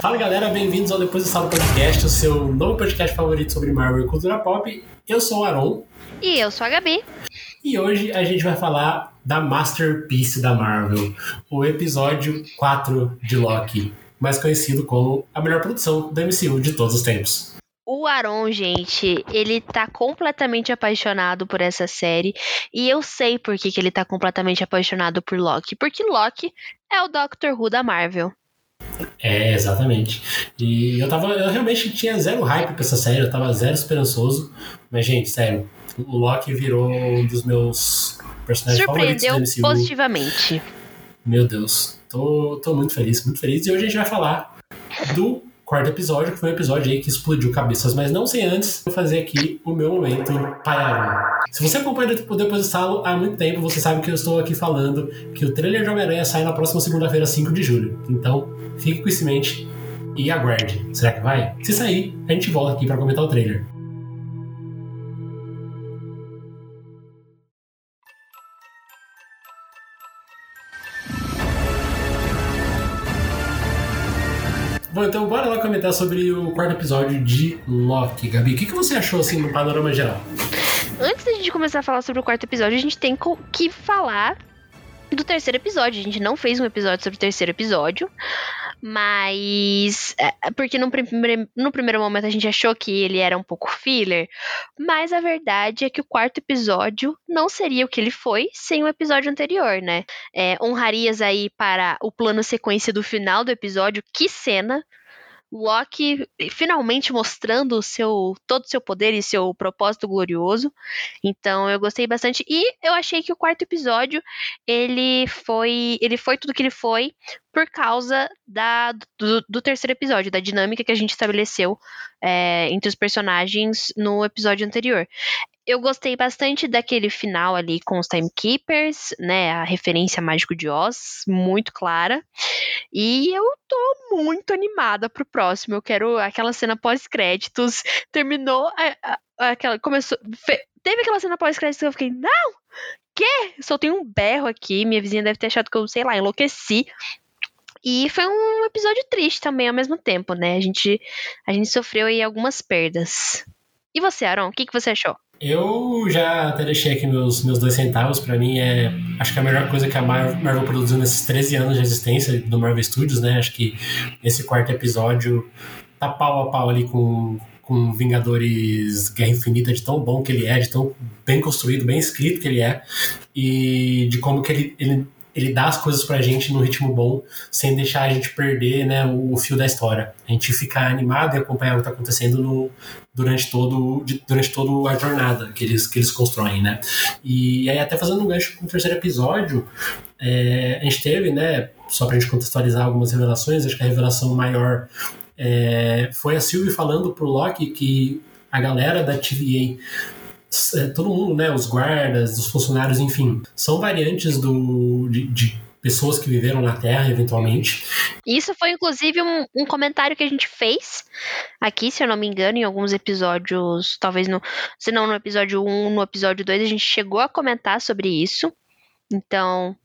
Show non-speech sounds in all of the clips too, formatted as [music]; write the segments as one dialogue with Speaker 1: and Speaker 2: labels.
Speaker 1: Fala galera, bem-vindos ao Depois do Sala Podcast, o seu novo podcast favorito sobre Marvel e cultura pop. Eu sou o Aron.
Speaker 2: E eu sou a Gabi.
Speaker 1: E hoje a gente vai falar da Masterpiece da Marvel, o episódio 4 de Loki, mais conhecido como a melhor produção do MCU de todos os tempos.
Speaker 2: O Aron, gente, ele tá completamente apaixonado por essa série. E eu sei por que, que ele tá completamente apaixonado por Loki. Porque Loki é o Doctor Who da Marvel.
Speaker 1: É, exatamente. E eu tava. Eu realmente tinha zero hype pra essa série, eu tava zero esperançoso. Mas, gente, sério, o Loki virou um dos meus personagens favoritos do MCU.
Speaker 2: positivamente.
Speaker 1: Meu Deus, tô, tô muito feliz, muito feliz. E hoje a gente vai falar do quarto episódio, que foi um episódio aí que explodiu cabeças, mas não sem antes eu fazer aqui o meu momento Paiaron. Se você acompanha Depois do Salo há muito tempo, você sabe que eu estou aqui falando que o trailer de Homem-Aranha sai na próxima segunda-feira, 5 de julho. Então, fique com isso em mente e aguarde. Será que vai? Se sair, a gente volta aqui para comentar o trailer. Bom, então bora lá comentar sobre o quarto episódio de Loki. Gabi, o que, que você achou assim no panorama geral?
Speaker 2: Antes da gente começar a falar sobre o quarto episódio, a gente tem que falar do terceiro episódio. A gente não fez um episódio sobre o terceiro episódio, mas. É, porque no, no primeiro momento a gente achou que ele era um pouco filler, mas a verdade é que o quarto episódio não seria o que ele foi sem o episódio anterior, né? É, honrarias aí para o plano sequência do final do episódio, que cena! Loki finalmente mostrando o seu todo o seu poder e seu propósito glorioso. Então eu gostei bastante e eu achei que o quarto episódio ele foi ele foi tudo que ele foi por causa da, do, do terceiro episódio, da dinâmica que a gente estabeleceu é, entre os personagens no episódio anterior eu gostei bastante daquele final ali com os Timekeepers, né? A referência Mágico de Oz, muito clara. E eu tô muito animada pro próximo. Eu quero aquela cena pós-créditos. Terminou a, a, aquela. Começou. Fe, teve aquela cena pós-créditos que eu fiquei, não! Quê? Só tem um berro aqui. Minha vizinha deve ter achado que eu, sei lá, enlouqueci. E foi um episódio triste também ao mesmo tempo, né? A gente, a gente sofreu aí algumas perdas. E você, Aaron, o que, que você achou?
Speaker 1: Eu já até deixei aqui meus, meus dois centavos. Para mim, é acho que a melhor coisa que a Marvel produziu nesses 13 anos de existência do Marvel Studios, né? Acho que esse quarto episódio tá pau a pau ali com, com Vingadores Guerra Infinita, de tão bom que ele é, de tão bem construído, bem escrito que ele é, e de como que ele, ele ele dá as coisas pra gente no ritmo bom, sem deixar a gente perder né, o, fio da história. A gente ficar animado e acompanhar o que está acontecendo no, durante, todo, durante toda a jornada que eles, que eles constroem, né? E aí, até fazendo um gancho com o terceiro episódio, é, a gente teve, né, só pra gente contextualizar algumas revelações, acho que a revelação maior é, foi a Sylvie falando pro Loki que a galera da TVA todo mundo, né, os guardas, os funcionários, enfim, são variantes do, de, de pessoas que viveram na Terra, eventualmente.
Speaker 2: Isso foi, inclusive, um, um, comentário que a gente fez aqui, se eu não me engano, em alguns episódios, talvez no. Se não no episódio 1, no episódio 2, a gente chegou a comentar sobre isso. Então,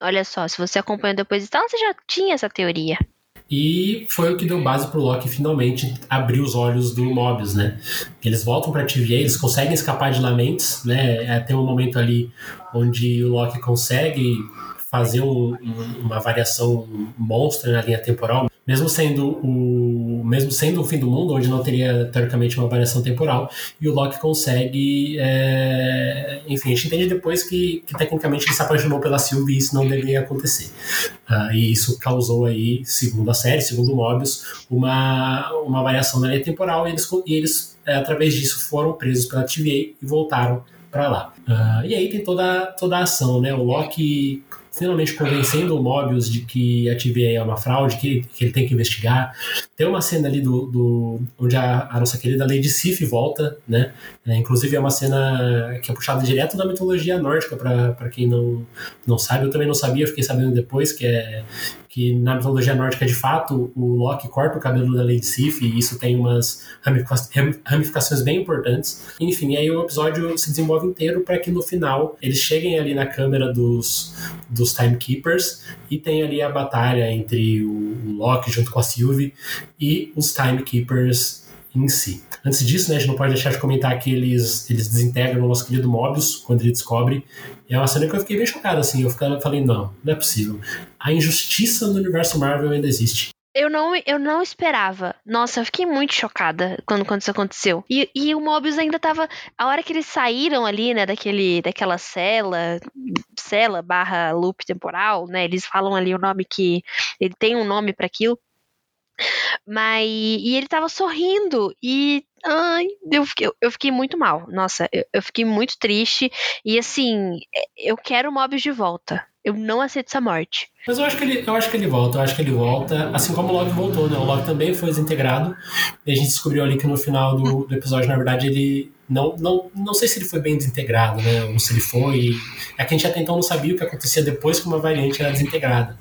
Speaker 2: olha só, se você acompanhou depois e tal, você já tinha essa teoria.
Speaker 1: E foi o que deu base pro Loki finalmente abrir os olhos do Mobius, né? Eles voltam pra TVA, eles conseguem escapar de Lamentes, né? É, tem um momento ali onde o Loki consegue fazer um, uma variação monstra na linha temporal, mesmo sendo o mesmo sendo o fim do mundo, onde não teria teoricamente uma variação temporal, e o Loki consegue, é... enfim, a gente entende depois que, que, tecnicamente ele se apaixonou pela Sylvie e isso não deveria acontecer. Uh, e isso causou aí, segundo a série, segundo o Mobius, uma, uma variação na linha temporal e eles, e eles é, através disso foram presos pela TVA e voltaram para lá. Uh, e aí tem toda, toda a ação, né? O Loki finalmente convencendo o Mobius de que a TVA é uma fraude, que, que ele tem que investigar. Tem uma cena ali do, do onde a, a, nossa querida Lady Sif volta, né? É, inclusive é uma cena que é puxada direto da mitologia nórdica, para quem não, não sabe. Eu também não sabia, fiquei sabendo depois que é que na mitologia nórdica, de fato, o Loki corta o cabelo da Lady Sif e isso tem umas ramificações bem importantes. Enfim, aí o episódio se desenvolve inteiro para que no final eles cheguem ali na câmera dos, dos Timekeepers e tem ali a batalha entre o Loki junto com a Sylvie e os Timekeepers em si. Antes disso, né, a gente não pode deixar de comentar que eles, eles desintegram o nosso querido Mobius quando ele descobre. É uma cena que eu fiquei bem chocado, assim. Eu falei, não, não é possível. A injustiça no universo Marvel ainda existe.
Speaker 2: Eu não, eu não esperava. Nossa, eu fiquei muito chocada quando, quando isso aconteceu. E, e o Mobius ainda tava. A hora que eles saíram ali, né, daquele, daquela cela, cela barra loop temporal, né? Eles falam ali o nome que. Ele tem um nome para aquilo. Mas. E ele tava sorrindo. E. Ai, eu fiquei, eu fiquei muito mal. Nossa, eu, eu fiquei muito triste. E assim, eu quero o Mobius de volta. Eu não aceito essa morte.
Speaker 1: Mas eu acho que ele, eu acho que ele volta, eu acho que ele volta, assim como o Loki voltou, né? O Loki também foi desintegrado. E a gente descobriu ali que no final do, do episódio, na verdade, ele não, não, não sei se ele foi bem desintegrado, né? Ou se ele foi. É que a gente até então não sabia o que acontecia depois que uma variante era desintegrada.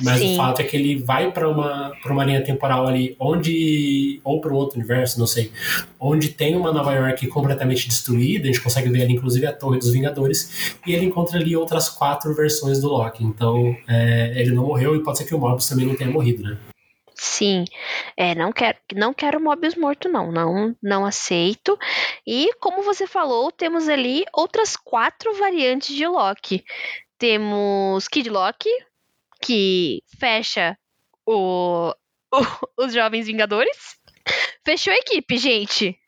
Speaker 1: Mas Sim. o fato é que ele vai para uma, uma linha temporal ali onde. ou para um outro universo, não sei. Onde tem uma Nova York completamente destruída, a gente consegue ver ali inclusive a Torre dos Vingadores, e ele encontra ali outras quatro versões do Loki. Então é, ele não morreu e pode ser que o Mobius também não tenha morrido, né?
Speaker 2: Sim, é, não quero, não quero Mobius morto, não, não, não aceito. E como você falou, temos ali outras quatro variantes de Loki. Temos Kid Loki, que fecha o, o, os Jovens Vingadores. Fechou a equipe, gente.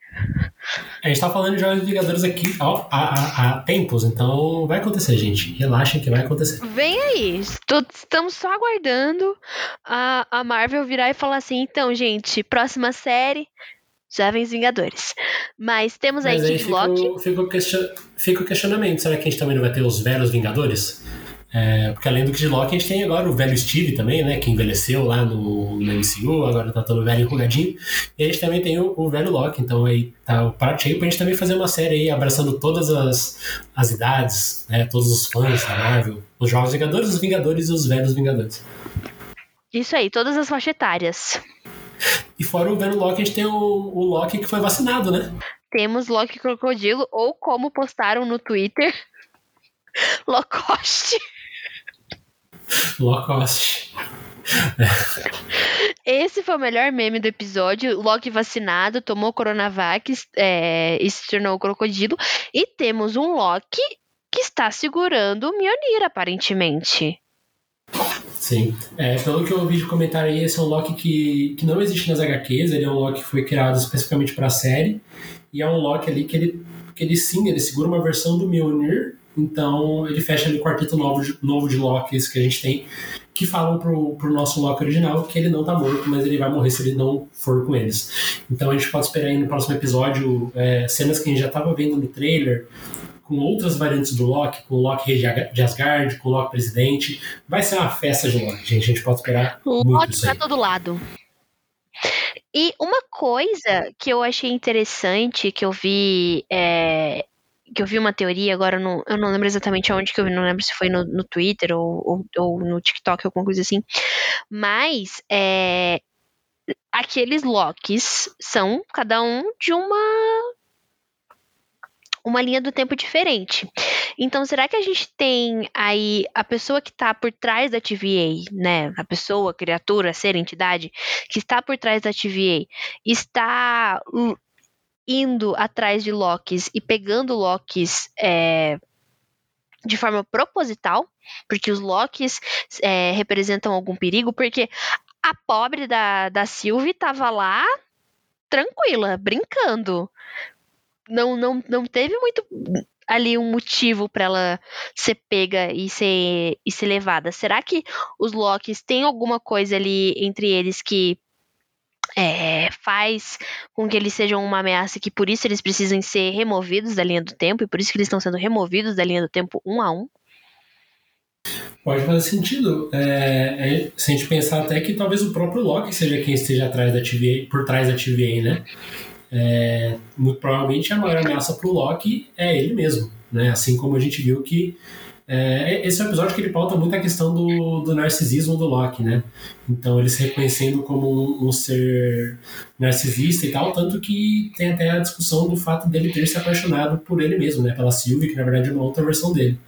Speaker 1: A gente tá falando de Jovens Vingadores aqui ó, há, há, há, tempos, então vai acontecer, gente. Relaxem que vai acontecer.
Speaker 2: Vem aí. estamos só aguardando a, a Marvel virar e falar assim: então, gente, próxima série. Jovens Vingadores. Mas temos Mas aí, aí Kid Loki.
Speaker 1: Fica o, question, fica o questionamento: será que a gente também não vai ter os velhos Vingadores? É, porque além do Kid Loki, a gente tem agora o velho Steve também, né? Que envelheceu lá no, no MCU, agora tá todo velho enrugadinho. E a gente também tem o, o velho Loki, então aí tá o prato cheio pra gente também fazer uma série aí abraçando todas as, as idades, né? Todos os fãs da Marvel, os Jovens Vingadores, os Vingadores e os velhos Vingadores.
Speaker 2: Isso aí, todas as faixas etárias.
Speaker 1: E fora o velho Loki, a gente tem o, o Loki que foi vacinado, né?
Speaker 2: Temos Loki Crocodilo, ou como postaram no Twitter, [laughs] Locoste.
Speaker 1: Low cost.
Speaker 2: Esse foi o melhor meme do episódio. Loki vacinado, tomou Coronavac é, e se tornou crocodilo. E temos um Loki que está segurando o Mjolnir, aparentemente.
Speaker 1: Sim. É, pelo que eu ouvi de comentário aí, esse é um Loki que, que não existe nas HQs. Ele é um Loki que foi criado especificamente para a série. E é um Loki ali que ele, que ele sim, ele segura uma versão do Mjolnir então ele fecha ali o quarteto novo de, novo de Locks que a gente tem, que falam pro, pro nosso Loki original que ele não tá morto, mas ele vai morrer se ele não for com eles. Então a gente pode esperar aí no próximo episódio é, cenas que a gente já tava vendo no trailer, com outras variantes do Loki, com o Loki rei de Asgard, com o Loki presidente. Vai ser uma festa de Loki, gente. A gente pode esperar. O Loki
Speaker 2: pra todo lado. E uma coisa que eu achei interessante, que eu vi é, que eu vi uma teoria, agora eu não, eu não lembro exatamente aonde que eu vi, não lembro se foi no, no Twitter ou, ou, ou, no TikTok, alguma coisa assim. Mas é, aqueles locks são cada um de uma uma linha do tempo diferente. Então, será que a gente tem aí a pessoa que está por trás da TVA, né? A pessoa, criatura, ser, entidade que está por trás da TVA, está indo atrás de Locks e pegando Locks é, de forma proposital, porque os Locks é, representam algum perigo, porque a pobre da, da Sylvie estava lá tranquila, brincando. Não, não, não teve muito ali um motivo para ela ser pega e ser, e ser levada. Será que os Locks têm alguma coisa ali entre eles que é, faz com que eles sejam uma ameaça que por isso eles precisam ser removidos da linha do tempo e por isso que eles estão sendo removidos da linha do tempo um a um?
Speaker 1: Pode fazer sentido. É, é, se a gente pensar até que talvez o próprio Loki seja quem esteja atrás da TVA, por trás da TVA, né? É, muito provavelmente a maior ameaça para o Loki é ele mesmo, né? Assim como a gente viu que é, esse é um episódio que ele pauta muito a questão do, do narcisismo do Loki, né? Então ele se reconhecendo como um, um, ser narcisista e tal, tanto que tem até a discussão do fato dele ter se apaixonado por ele mesmo, né? Pela Sylvie, que na verdade é uma outra versão dele.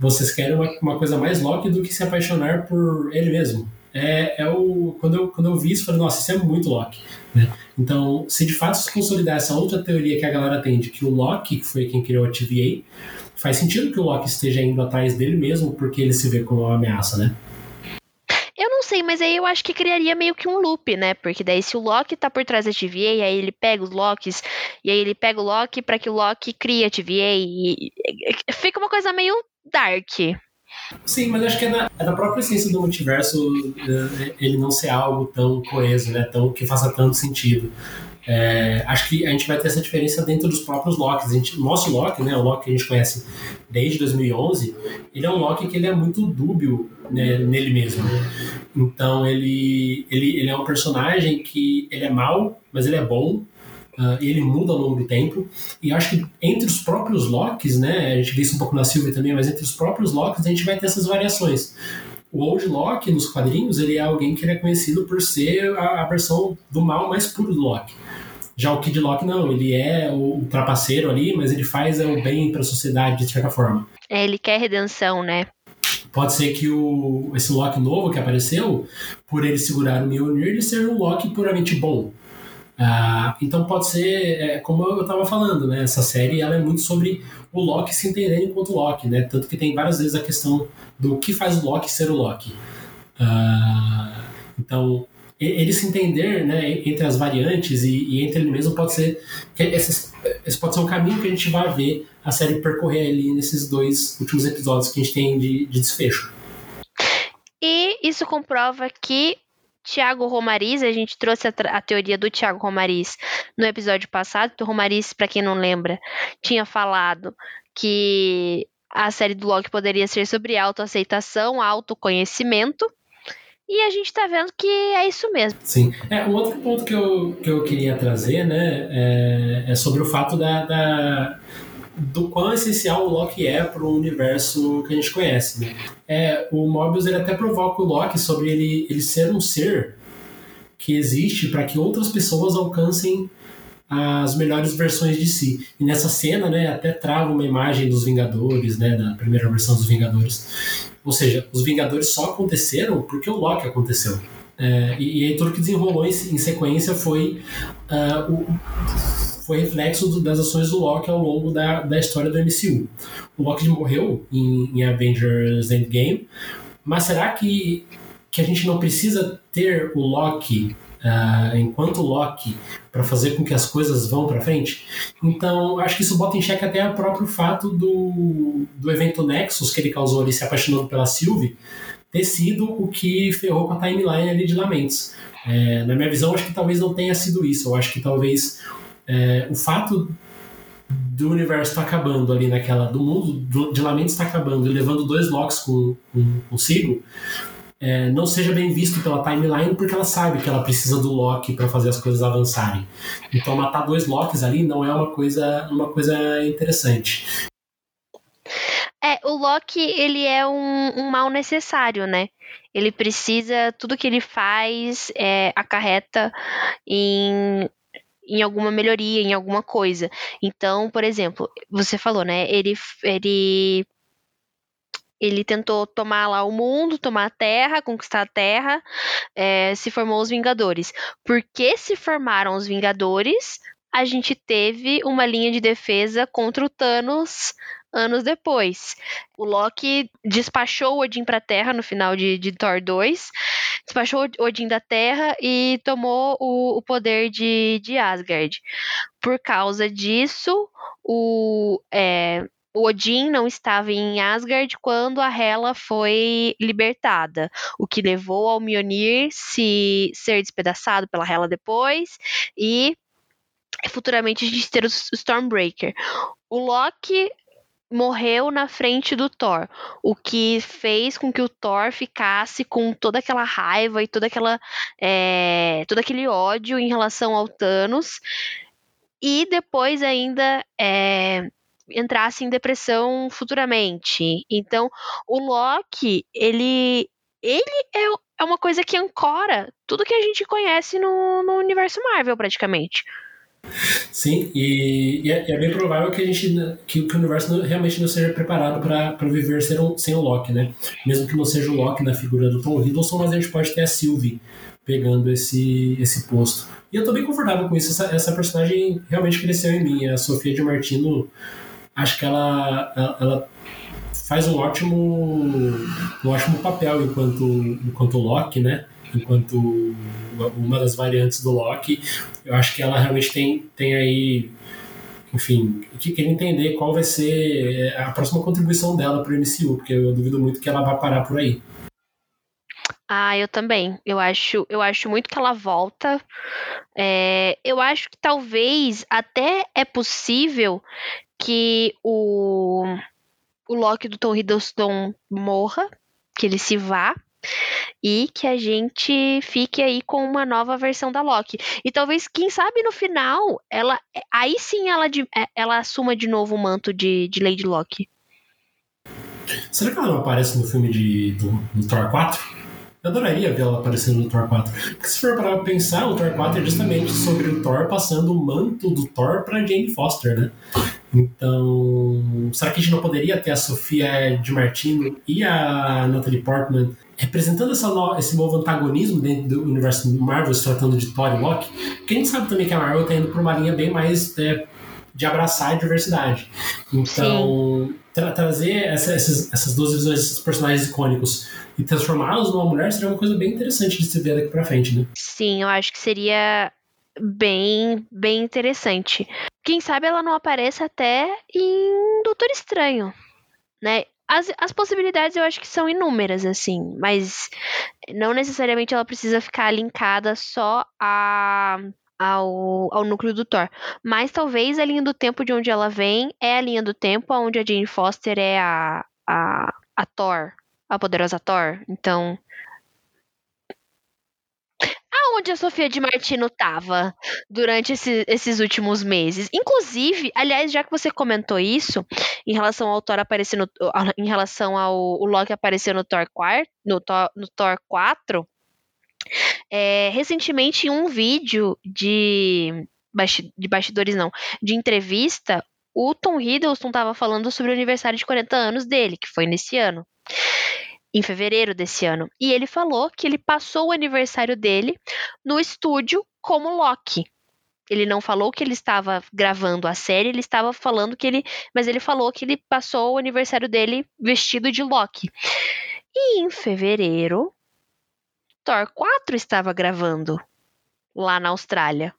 Speaker 1: Vocês querem uma, uma coisa mais Loki do que se apaixonar por ele mesmo. É, é o, quando, eu, quando eu vi isso, falei, nossa, isso é muito Loki. Né? Então, se de fato se consolidar essa outra teoria que a galera tem de que o Loki, que foi quem criou a TVA, faz sentido que o Loki esteja indo atrás dele mesmo, porque ele se vê como uma ameaça, né?
Speaker 2: Eu não sei, mas aí eu acho que criaria meio que um loop, né? Porque daí se o Loki tá por trás da TVA, aí ele pega os Locks, e aí ele pega o Loki para que o Loki crie a TVA, e fica uma coisa meio dark.
Speaker 1: Sim, mas acho que é da, é da própria essência do multiverso eh, ele não ser algo tão coeso, né? Tão, que faça tanto sentido. É, acho que a gente vai ter essa diferença dentro dos próprios Locks. A gente, nosso Loki, né, o Loki que a gente conhece desde 2011, ele é um Loki que ele é muito dúbio né, nele mesmo. Então ele, ele, ele é um personagem que ele é mau, mas ele é bom. Uh, e ele muda ao longo do tempo. E acho que entre os próprios Locks, né, a gente vê isso um pouco na Sylvie também, mas entre os próprios Locks a gente vai ter essas variações. O Old Locke, nos quadrinhos, ele é alguém que ele é conhecido por ser a, a versão do mal mais puro do Loki. Já o Kid Loki não, ele é o trapaceiro ali, mas ele faz o bem para a sociedade de certa forma.
Speaker 2: É, ele quer redenção, né?
Speaker 1: Pode ser que o, esse Loki novo que apareceu, por ele segurar o Mjolnir, ele seja um Loki puramente bom. Ah, então pode ser, é, como eu estava falando, né? Essa série ela é muito sobre o Loki se entender enquanto Loki, né? Tanto que tem várias vezes a questão do que faz o Loki ser o Loki. Ah, então ele se entender né, entre as variantes e, e, entre ele mesmo pode ser esse, esse pode ser um caminho que a gente vai ver a série percorrer ali nesses dois últimos episódios que a gente tem de, de desfecho.
Speaker 2: E isso comprova que Tiago Romariz, a gente trouxe a, a, teoria do Tiago Romariz no episódio passado. O Romariz, para quem não lembra, tinha falado que a série do Loki poderia ser sobre autoaceitação, autoconhecimento. E a gente tá vendo que é isso mesmo.
Speaker 1: Sim. É, um outro ponto que eu, que eu queria trazer, né, é, é sobre o fato da, da, do quão essencial o Loki é para o universo que a gente conhece. Né? É, o Mobius ele até provoca o Loki sobre ele, ele ser um ser que existe para que outras pessoas alcancem as melhores versões de si. E nessa cena, né, até trava uma imagem dos Vingadores, né, da primeira versão dos Vingadores. Ou seja, os Vingadores só aconteceram porque o Loki aconteceu. É, e, e aí tudo que desenrolou em, em sequência foi, uh, o, foi reflexo do, das ações do Loki ao longo da, da história do MCU. O Loki morreu em, em Avengers Endgame, mas será que, que a gente não precisa ter o Loki uh, enquanto Loki para fazer com que as coisas vão para frente. Então, acho que isso bota em xeque até o próprio fato do, do evento Nexus que ele causou ali se apaixonando pela Sylvie ter sido o que ferrou com a timeline ali de Lamentos. É, na minha visão, acho que talvez não tenha sido isso. Eu acho que talvez é, o fato do universo estar tá acabando ali naquela. do mundo de Lamentos está acabando e levando dois Locks com, com, consigo, é, não seja bem visto pela timeline porque ela sabe que ela precisa do Loki para fazer as coisas avançarem. Então matar dois Locks ali não é uma coisa, uma coisa interessante.
Speaker 2: É, o Loki, ele é um, um mal necessário, né? Ele precisa, tudo que ele faz é, acarreta em em alguma melhoria, em alguma coisa. Então, por exemplo, você falou, né? Ele, ele ele tentou tomar lá o mundo, tomar a Terra, conquistar a Terra, é, se formou os Vingadores. Porque se formaram os Vingadores, a gente teve uma linha de defesa contra o Thanos anos depois. O Loki despachou Odin para a Terra no final de, de, Thor 2, despachou Odin da Terra e tomou o, o poder de, de, Asgard. Por causa disso, o, é, o Odin não estava em Asgard quando a Hela foi libertada, o que levou ao Mjolnir se ser despedaçado pela Hela depois e futuramente a gente ter o Stormbreaker. O Loki morreu na frente do Thor, o que fez com que o Thor ficasse com toda aquela raiva e toda aquela é, todo aquele ódio em relação ao Thanos e depois ainda é, entrasse em depressão futuramente. Então, o Loki, ele ele é, é uma coisa que ancora tudo que a gente conhece no, no universo Marvel, praticamente.
Speaker 1: Sim, e, e é, é, bem provável que a gente que, que o universo realmente não seja preparado para viver sem, sem o Loki, né? Mesmo que não seja o Loki na figura do Tom Hiddleston, mas a gente pode ter a Sylvie pegando esse, esse posto. E eu tô bem confortável com isso. Essa, essa personagem realmente cresceu em mim. A Sofia de Martino, acho que ela, ela, ela faz um ótimo, um ótimo papel enquanto, enquanto Loki, né? Enquanto uma das variantes do Loki. Eu acho que ela realmente tem, tem aí enfim, que queria entender qual vai ser a próxima contribuição dela para o MCU, porque eu duvido muito que ela vá parar por aí.
Speaker 2: Ah, eu também. Eu acho, eu acho muito que ela volta. É, eu acho que talvez até é possível que o, o Loki do Tom Hiddleston morra, que ele se vá e que a gente fique aí com uma nova versão da Loki. E talvez, quem sabe no final, ela aí sim ela, é, ela assuma de novo o manto de, de Lady Loki.
Speaker 1: Será que ela não aparece no filme de, do, do Thor 4? Eu adoraria ver ela aparecendo no Thor 4. Porque se for para pensar, o Thor 4 é justamente sobre o Thor passando o manto do Thor para Jane Foster, né? Então, será que a gente não poderia ter a Sofia de Martino e a Natalie Portman representando no, esse novo antagonismo dentro do universo Marvel, se tratando de Thor e Loki? Porque a gente sabe também que a Marvel está indo para uma linha bem mais é, de abraçar a diversidade. Então, tra trazer essa, essas, essas duas visões, esses personagens icônicos e transformá-los numa mulher seria uma coisa bem interessante de se ver daqui pra frente, né?
Speaker 2: Sim, eu acho que seria bem, bem interessante. Quem sabe ela não apareça até em Doutor Estranho, né? As, as possibilidades eu acho que são inúmeras, assim, mas não necessariamente ela precisa ficar linkada só a ao, ao núcleo do Thor. Mas talvez a linha do tempo de onde ela vem é a linha do tempo onde a Jane Foster é a, a, a Thor, a poderosa Thor. Então. Aonde a Sofia de Martino tava durante esse, esses últimos meses? Inclusive, aliás, já que você comentou isso, em relação ao Thor aparecendo. Em relação ao o Loki aparecer no Thor 4, no Thor, no Thor 4 é, recentemente, em um vídeo de, de bastidores, não, de entrevista, o Tom Hiddleston estava falando sobre o aniversário de 40 anos dele, que foi nesse ano. Em fevereiro desse ano. E ele falou que ele passou o aniversário dele no estúdio como Loki. Ele não falou que ele estava gravando a série, ele estava falando que ele. Mas ele falou que ele passou o aniversário dele vestido de Loki. E em fevereiro, Thor 4 estava gravando lá na Austrália.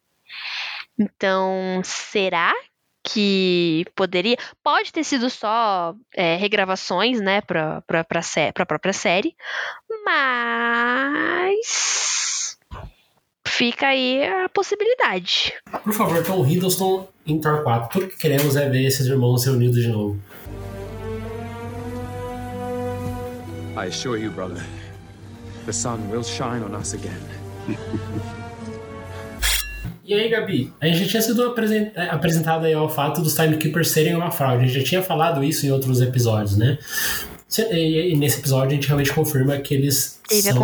Speaker 2: Então, será que poderia? Pode ter sido só é, regravações, né, para pra, pra, pra própria série, mas fica aí a possibilidade.
Speaker 1: Por favor, Tom Hiddleston em Thor 4. Tudo que queremos é ver esses irmãos reunidos de novo. I assure you, brother. The sun will shine on us again. [laughs] E aí, Gabi, a gente já tinha sido apresentado aí ao fato dos Timekeepers serem uma fraude. A gente já tinha falado isso em outros episódios, né? E nesse episódio a gente realmente confirma que eles
Speaker 2: Teve
Speaker 1: são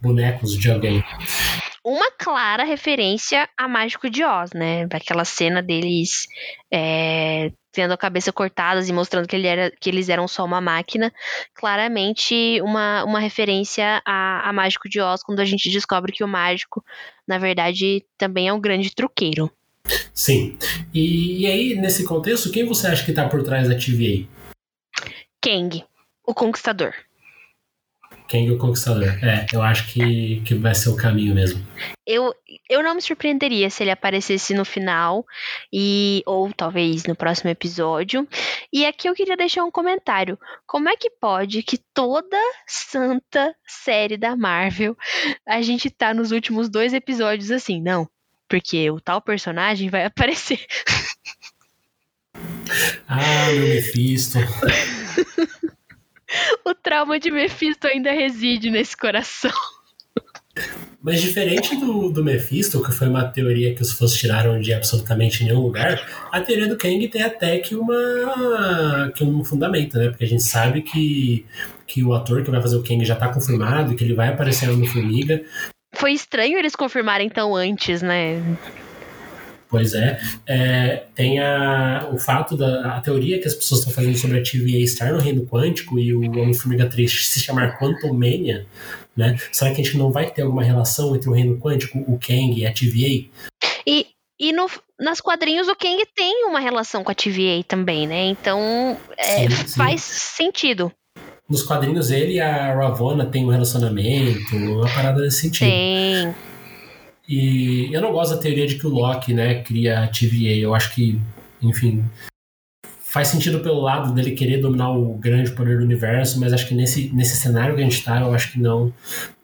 Speaker 1: bonecos de alguém
Speaker 2: uma clara referência a Mágico de Oz, né? Aquela cena deles é, tendo a cabeça cortadas e mostrando que, ele era, que eles eram só uma máquina. Claramente uma, uma referência a, a Mágico de Oz, quando a gente descobre que o mágico, na verdade, também é um grande truqueiro.
Speaker 1: Sim. E, e aí, nesse contexto, quem você acha que está por trás da TVA?
Speaker 2: Kang, o Conquistador.
Speaker 1: Kang o Conquistador. É, eu acho que, que vai ser o caminho mesmo.
Speaker 2: Eu, eu não me surpreenderia se ele aparecesse no final, e ou talvez no próximo episódio. E aqui eu queria deixar um comentário. Como é que pode que toda santa série da Marvel a gente tá nos últimos dois episódios assim? Não, porque o tal personagem vai [laughs] aparecer.
Speaker 1: ah, meu Mephisto. [laughs] [laughs]
Speaker 2: o trauma de Mephisto ainda reside nesse coração.
Speaker 1: Mas diferente do, do Mephisto, que foi uma teoria que os fãs tiraram de absolutamente nenhum lugar, a teoria do Kang tem até que, uma, que um fundamento, né? Porque a gente sabe que, que o ator que vai fazer o Kang já tá confirmado, que ele vai aparecer no Formiga.
Speaker 2: Foi estranho eles confirmarem tão antes, né?
Speaker 1: Pois é. é tem a, o fato da a teoria que as pessoas estão fazendo sobre a TVA estar no reino quântico e o Homem-Formiga 3 se chamar Quantum Mania, né? Será que a gente não vai ter alguma relação entre o reino quântico, o Kang e a TVA?
Speaker 2: E, e no, nas quadrinhos o Kang tem uma relação com a TVA também, né? Então é, sim, sim. faz sentido.
Speaker 1: Nos quadrinhos ele e a Ravonna têm um relacionamento, uma parada nesse sentido.
Speaker 2: Tem.
Speaker 1: E eu não gosto da teoria de que o Loki, né, cria a TVA. Eu acho que, enfim, faz sentido pelo lado dele querer dominar o grande poder do universo, mas acho que nesse, nesse cenário que a gente está, eu acho que não,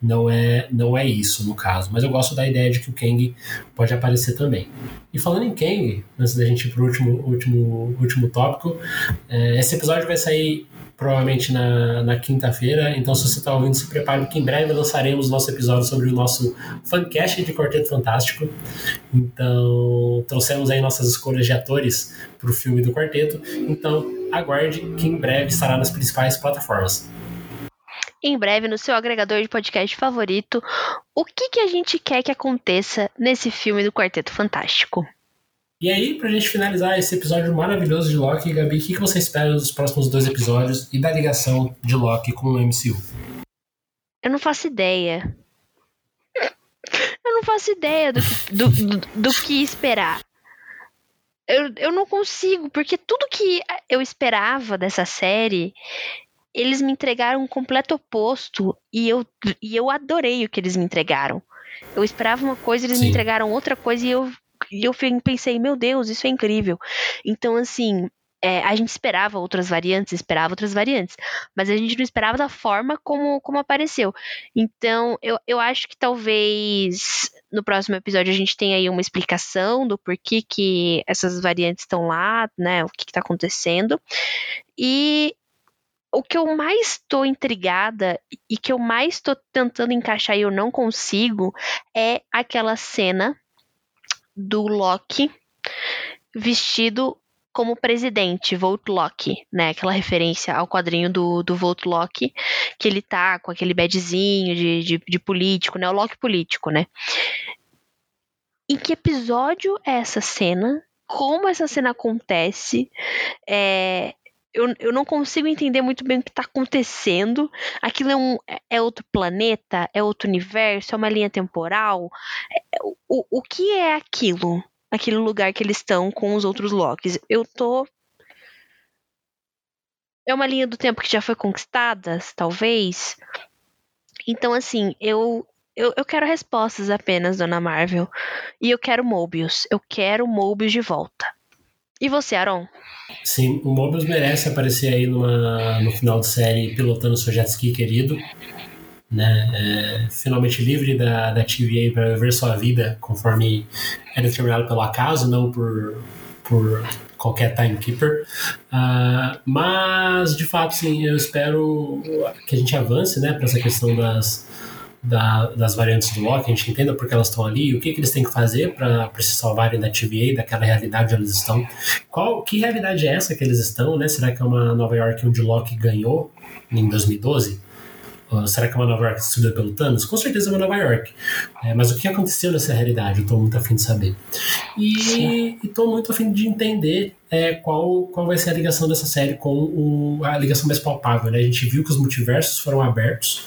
Speaker 1: não, é, não é isso no caso. Mas eu gosto da ideia de que o Kang pode aparecer também. E falando em Kang, antes da gente ir para o último, último, último tópico, é, esse episódio vai sair provavelmente na, na quinta-feira. Então, se você está ouvindo, se prepare, que em breve lançaremos nosso episódio sobre o nosso fancast de Quarteto Fantástico. Então, trouxemos aí nossas escolhas de atores para o filme do Quarteto. Então, aguarde que em breve estará nas principais plataformas.
Speaker 2: Em breve, no seu agregador de podcast favorito, o que, que a gente quer que aconteça nesse filme do Quarteto Fantástico?
Speaker 1: E aí, pra gente finalizar esse episódio maravilhoso de Loki, Gabi, o que, você espera dos próximos dois episódios e da ligação de Loki com o MCU?
Speaker 2: Eu não faço ideia. Eu não faço ideia do que, do, do, do que esperar. Eu, eu não consigo, porque tudo que eu esperava dessa série, eles me entregaram um completo oposto e eu, e eu adorei o que eles me entregaram. Eu esperava uma coisa, eles Sim. me entregaram outra coisa e eu e eu pensei, meu Deus, isso é incrível. Então, assim, é, a gente esperava outras variantes, esperava outras variantes, mas a gente não esperava da forma como, como apareceu. Então, eu, eu acho que talvez no próximo episódio a gente tenha aí uma explicação do porquê que essas variantes estão lá, né? O que, está acontecendo. E o que eu mais estou intrigada e que eu mais estou tentando encaixar e eu não consigo é aquela cena do Loki vestido como presidente, Volt Loki, né? Aquela referência ao quadrinho do, do Volt Loki, que ele tá com aquele badzinho de, de, de político, né? O Loki político, né? Em que episódio é essa cena? Como essa cena acontece? É, eu, eu não consigo entender muito bem o que está acontecendo. Aquilo é, um, é outro planeta? É outro universo? É uma linha temporal? É, o, o que é aquilo? Aquele lugar que eles estão com os outros Locks. Eu tô. É uma linha do tempo que já foi conquistada, talvez. Então, assim, eu, eu, eu quero respostas apenas, Dona Marvel. E eu quero Mobius. Eu quero Mobius de volta. E você, Aaron?
Speaker 1: Sim, o Mobius merece aparecer aí numa, no final de série pilotando seu jet ski querido né, é, finalmente livre da, da TVA para viver sua vida conforme é determinado pelo acaso, não por, por qualquer timekeeper. Uh, mas, de fato, sim, eu espero que a gente avance né, para essa questão das, da, das variantes do Loki, a gente entenda porque elas estão ali, o que, que eles têm que fazer para se salvarem da TVA, daquela realidade onde eles estão. Qual, que realidade é essa que eles estão? Né? Será que é uma Nova York onde o Loki ganhou em 2012? Uh, será que é uma Nova York destruída pelo Thanos? Com certeza é uma Nova York. É, mas o que aconteceu nessa realidade? Eu estou muito afim de saber. E estou muito afim de entender é, qual, qual vai ser a ligação dessa série com o, a ligação mais palpável. Né? A gente viu que os multiversos foram abertos,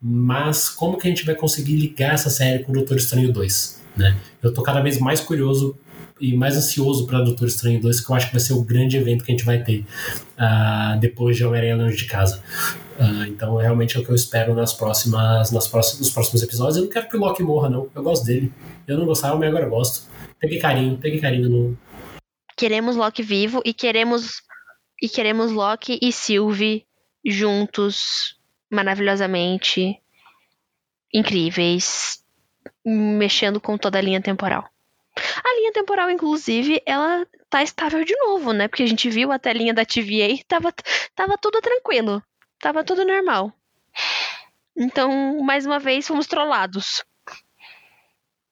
Speaker 1: mas como que a gente vai conseguir ligar essa série com o Doutor Estranho 2? Né? Eu estou cada vez mais curioso e mais ansioso para Doutor Estranho 2, que eu acho que vai ser o grande evento que a gente vai ter uh, depois de Homem-Aranha Longe de Casa. Uh, então, realmente é o que eu espero nas próximas, nas próximas, nos próximos episódios. Eu não quero que o Loki morra, não. Eu gosto dele. Eu não gostava, mas agora eu gosto. Peguei carinho, peguei carinho no.
Speaker 2: Queremos Loki vivo e queremos e queremos Loki e Sylvie juntos, maravilhosamente incríveis, mexendo com toda a linha temporal. A linha temporal, inclusive, ela tá estável de novo, né? Porque a gente viu a telinha da TVA e tava, tava tudo tranquilo. Tava tudo normal. Então, mais uma vez, fomos trollados.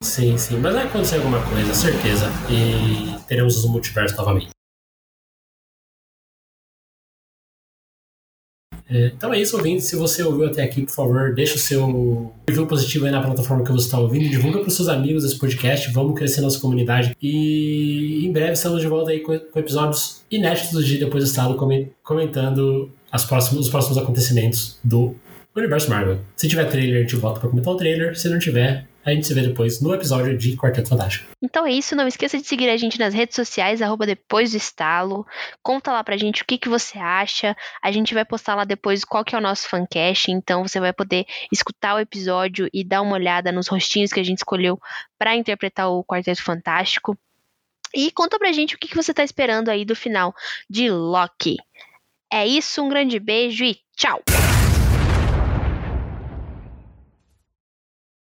Speaker 1: Sim, sim. Mas vai acontecer alguma coisa, certeza. E teremos os multiversos novamente. Então é isso, ouvinte. Se você ouviu até aqui, por favor, deixa o seu review positivo aí na plataforma que você está ouvindo. Divulga para os seus amigos esse podcast. Vamos crescer nossa comunidade. E em breve estamos de volta aí com, episódios inéditos de Depois do Estado, comentando as próximas, os próximos acontecimentos do universo Marvel. Se tiver trailer, a gente volta para comentar o trailer. Se não tiver, a gente se vê depois no episódio de Quarteto Fantástico.
Speaker 2: Então é isso, não esqueça de seguir a gente nas redes sociais, arroba depois do estalo. Conta lá pra gente o que, que você acha. A gente vai postar lá depois qual que é o nosso fancast, então você vai poder escutar o episódio e dar uma olhada nos rostinhos que a gente escolheu para interpretar o Quarteto Fantástico. E conta pra gente o que, que você tá esperando aí do final de Loki. É isso, um grande beijo e tchau!